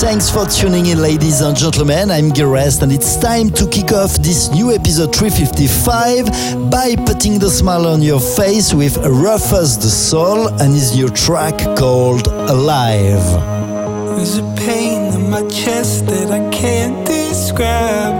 Thanks for tuning in, ladies and gentlemen. I'm Gerest, and it's time to kick off this new episode 355 by putting the smile on your face with Rüfüs Du Sol and his new track called Alive. There's a pain in my chest that I can't describe.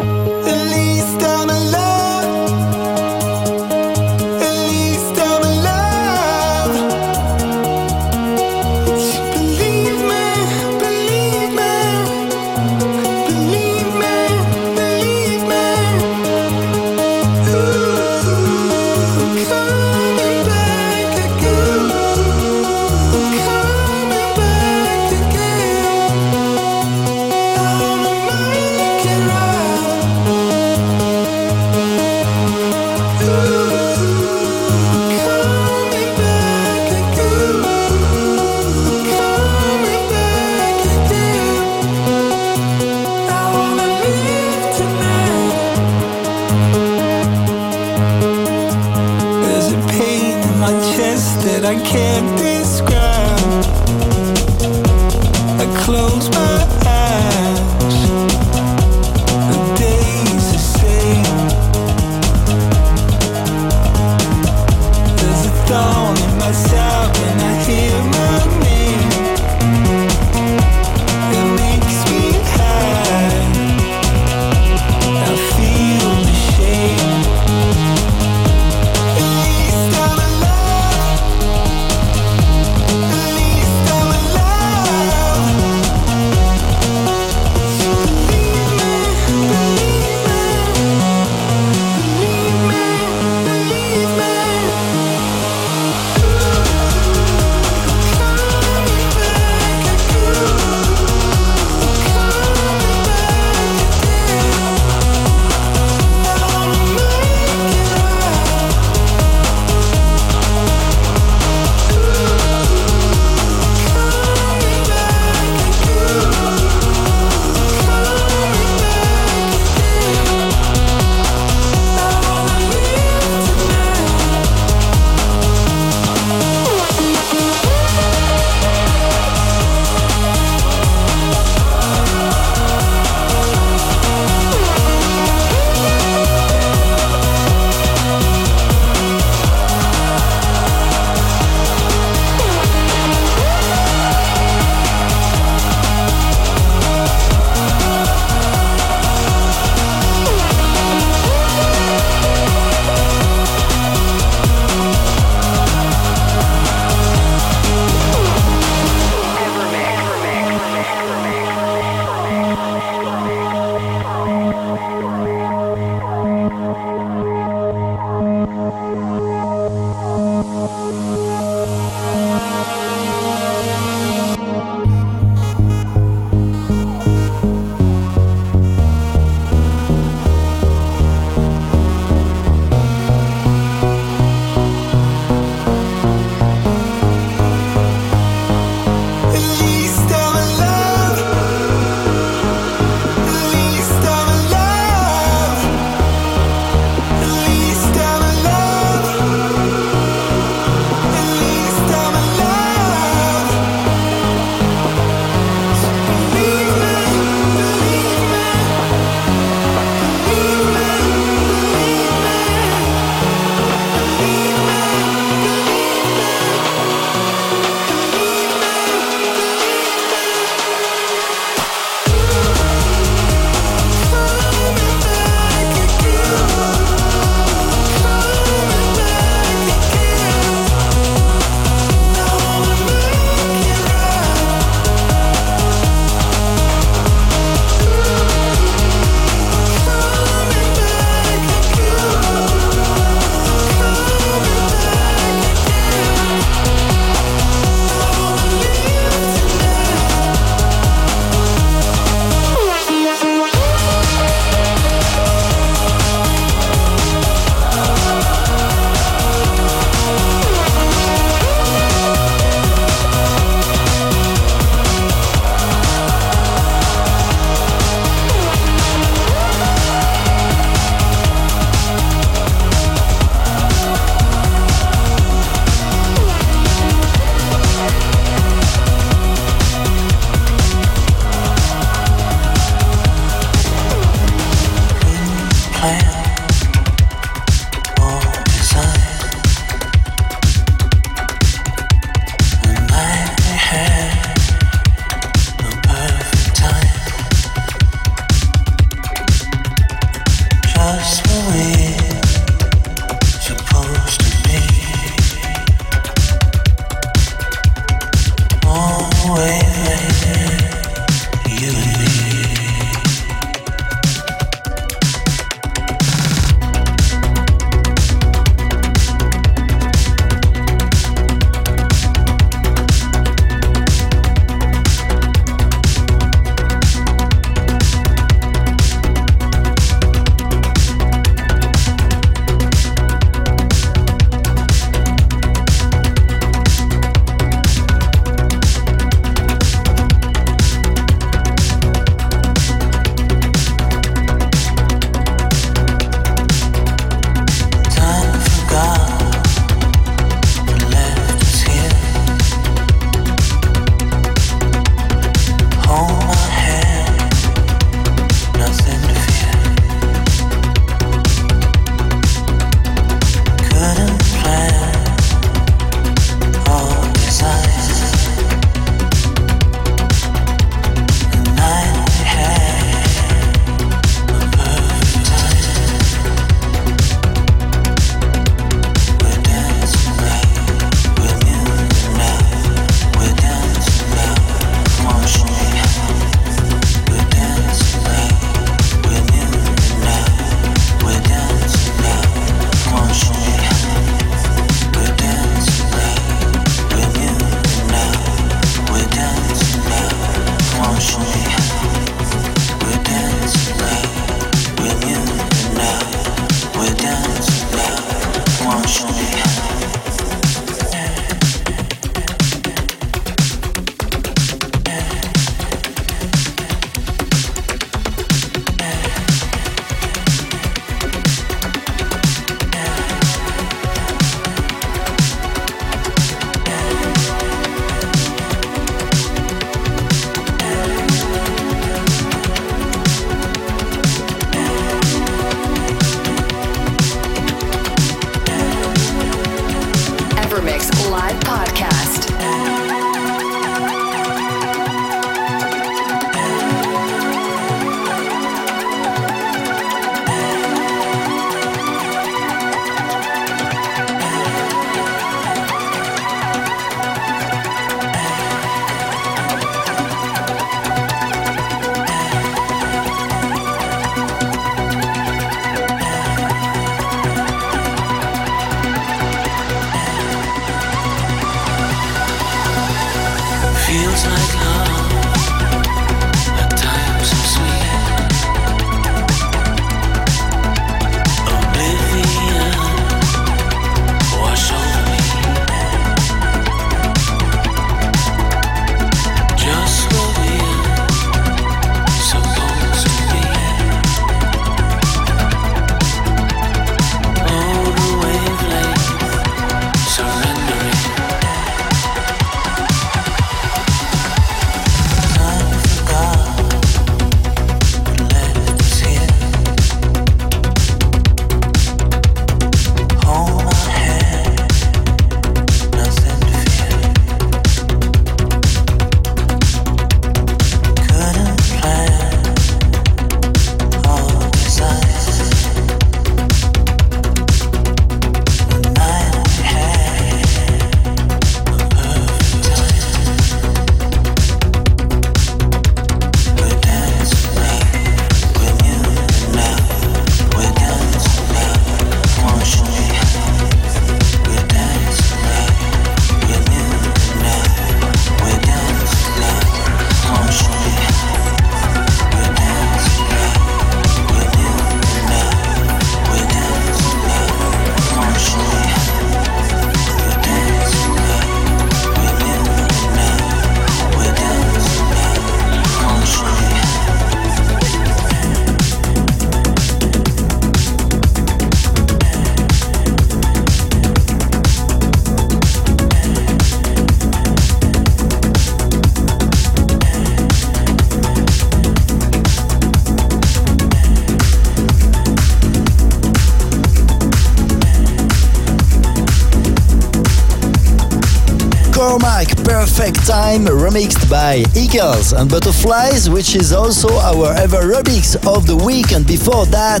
Perfect Time remixed by Eagles and Butterflies, which is also our ever remix of the week, and before that,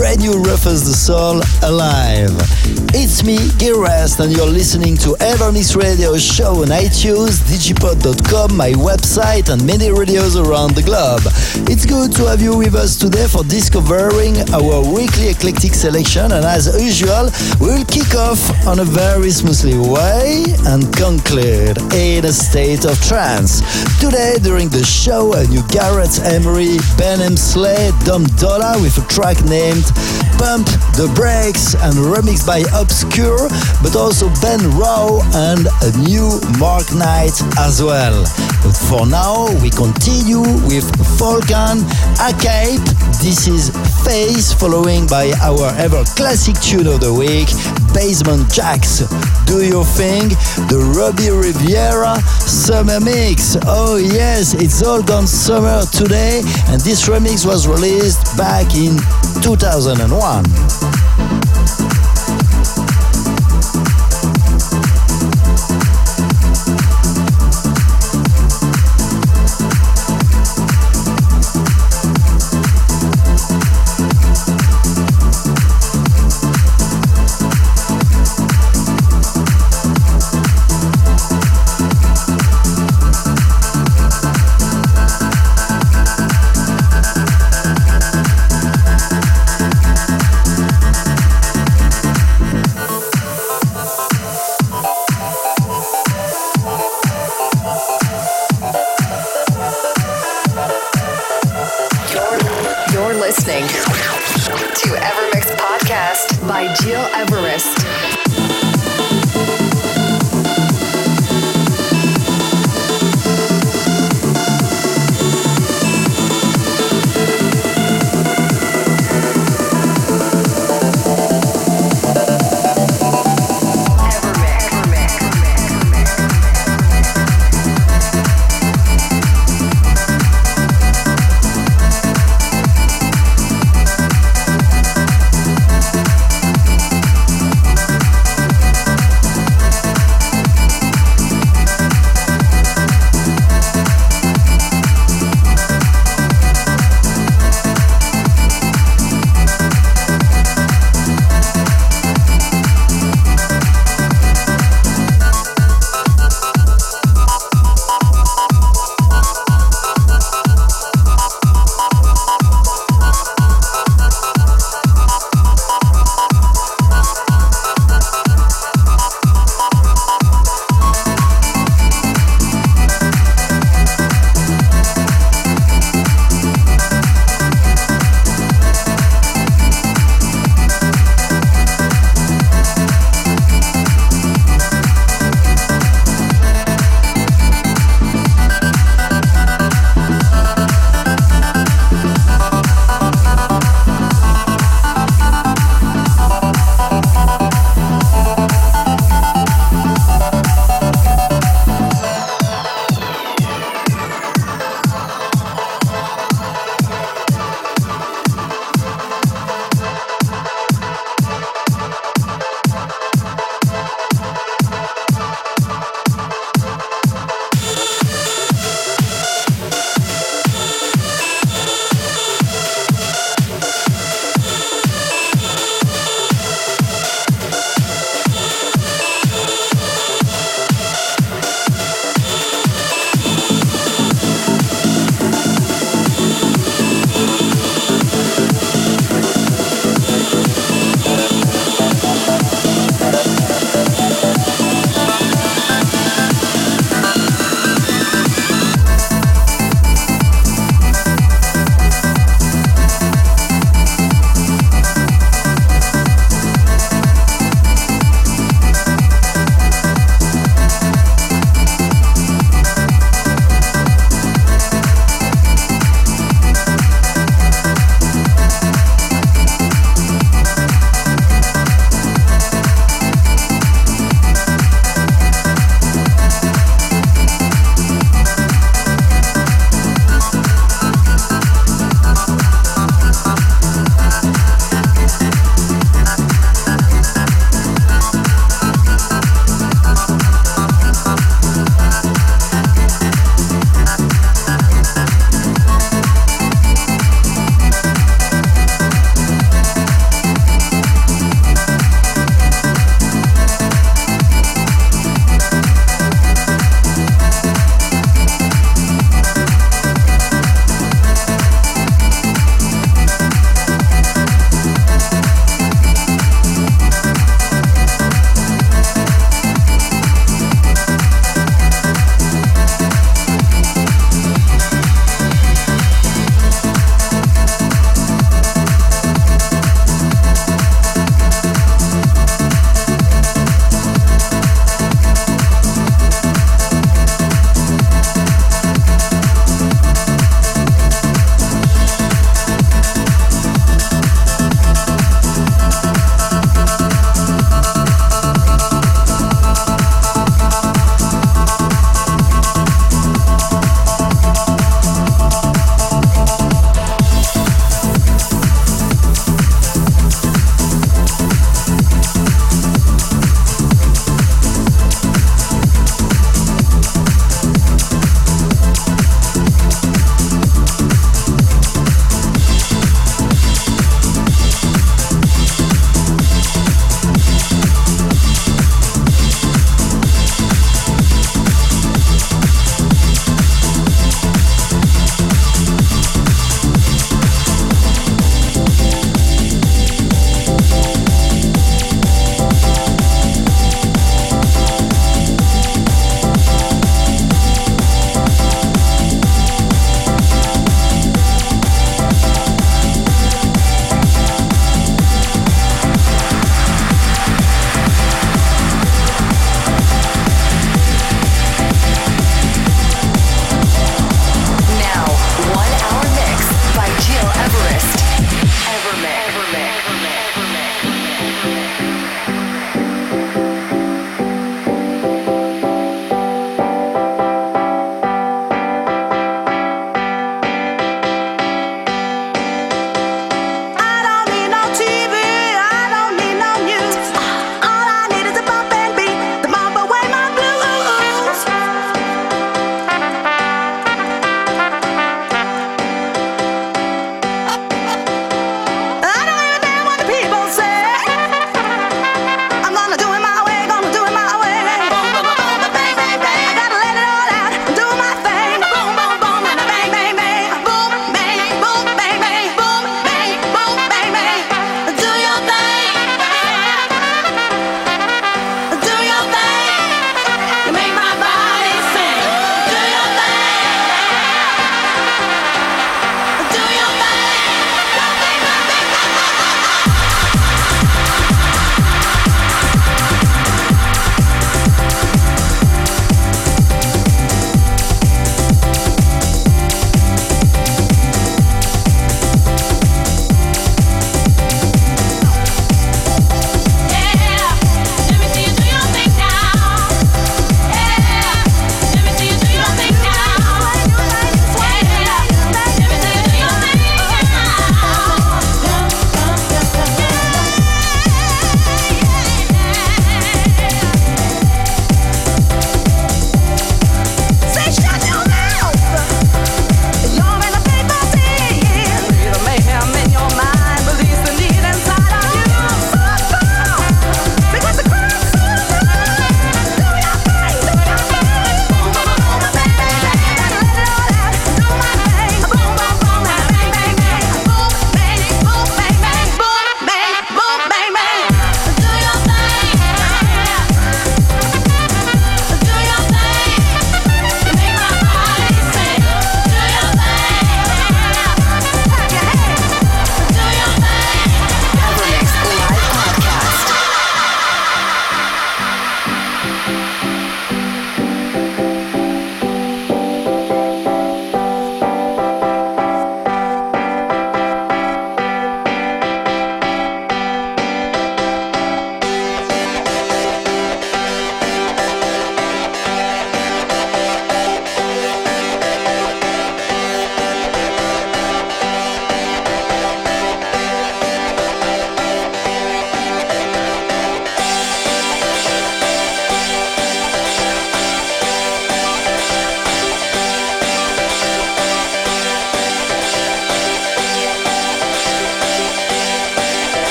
brand new Rüfüs Du Sol Alive. It's me, Gil Everest, and you're listening to EverMix Radio show on iTunes, digipod.com, my website, and many radios around the globe. It's good to have you with us today for discovering our weekly eclectic selection, and as usual, we'll kick off on a very smoothly way and conclude in a state of trance. Today, during the show, a new Garrett Emery, Ben Hemsley, Dom Dolla with a track named Pump the Brakes and remixed by Obscure, but also Ben Rowe and a new Mark Knight as well. But for now, we continue with Falcon, Acape. This is Face, following by our ever classic tune of the week, Basement Jaxx, Do your thing, the Robbie Rivera Summer Mix. Oh yes, it's all gone summer today, and this remix was released back in 2001.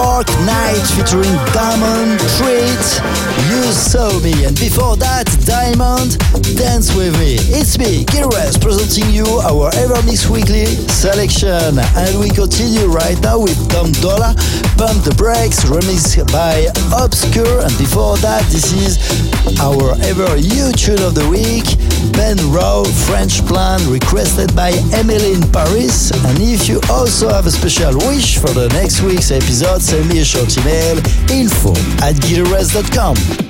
Me. Mark Knight featuring Diamond Treat. You saw me, and before that, Diamond Dance with me. It's me, Gilres, presenting you our EverMix Weekly selection, and we continue right now with Tom Dollar, Pump the Brakes, remixed by Obscure, and before that, this is our ever tune of the week, Ben Rowe, French Plan, requested by Emily in Paris. And if you also have a special wish for the next week's episode, send me a short email info at guitarres.com.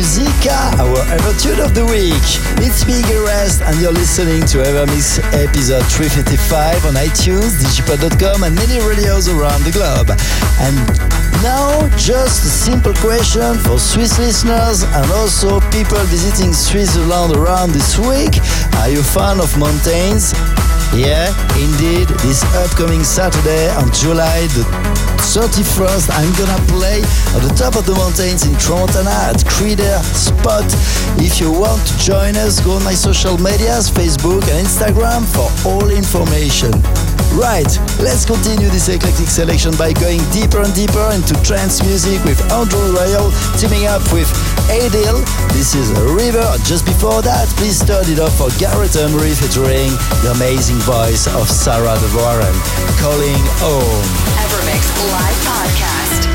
our Ever Tune of the Week. It's me, Rest, and you're listening to EverMix episode 355 on iTunes, digipod.com, and many radios around the globe. And now, just a simple question for Swiss listeners and also people visiting Switzerland around this week. Are you a fan of mountains? Yeah, indeed, this upcoming Saturday on July the 31st, I'm gonna play at the top of the mountains in Tramontana at Creeder Spot. If you want to join us, go on my social medias, Facebook and Instagram for all information. Right, let's continue this eclectic selection by going deeper and deeper into trance music with Andrew Rayel teaming up with Adil. This is a river. Just before that, please turn it up for Gareth Emery featuring the amazing voice of Sarah De Warren, calling home. EverMix Live Podcast.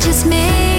just me.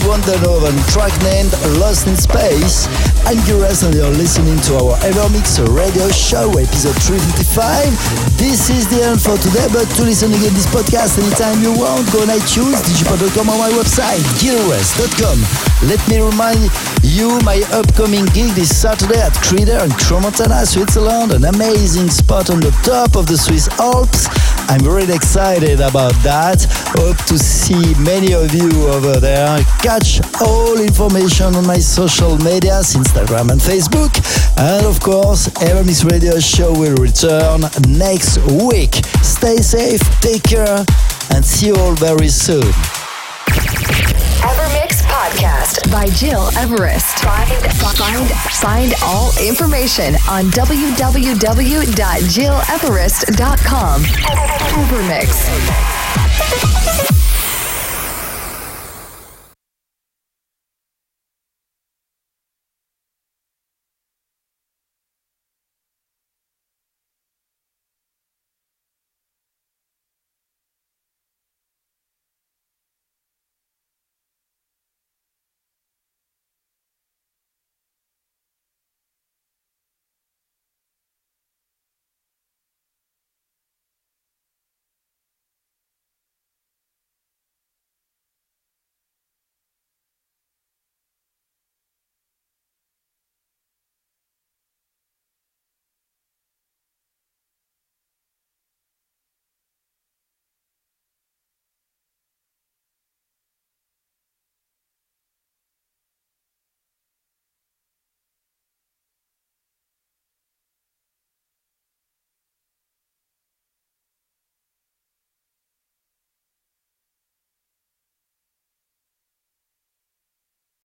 Van der Noven, track named Lost in Space. I'm Gil Everest and you're listening to our EverMix radio show, episode 355. This is the end for today, but to listen again this podcast anytime you want, go on iTunes, digipod.com or my website, gileverest.com. Let me remind you my upcoming gig this Saturday at Cry d'Er in Crans-Montana, Switzerland, an amazing spot on the top of the Swiss Alps. I'm really excited about that. Hope to see many of you over there. Catch all information on my social medias, Instagram and Facebook. And of course, EverMix Radio Show will return next week. Stay safe, take care, and see you all very soon. EverMix Podcast by Gil Everest. Find, find, find all information on www.gileverest.com. EverMix.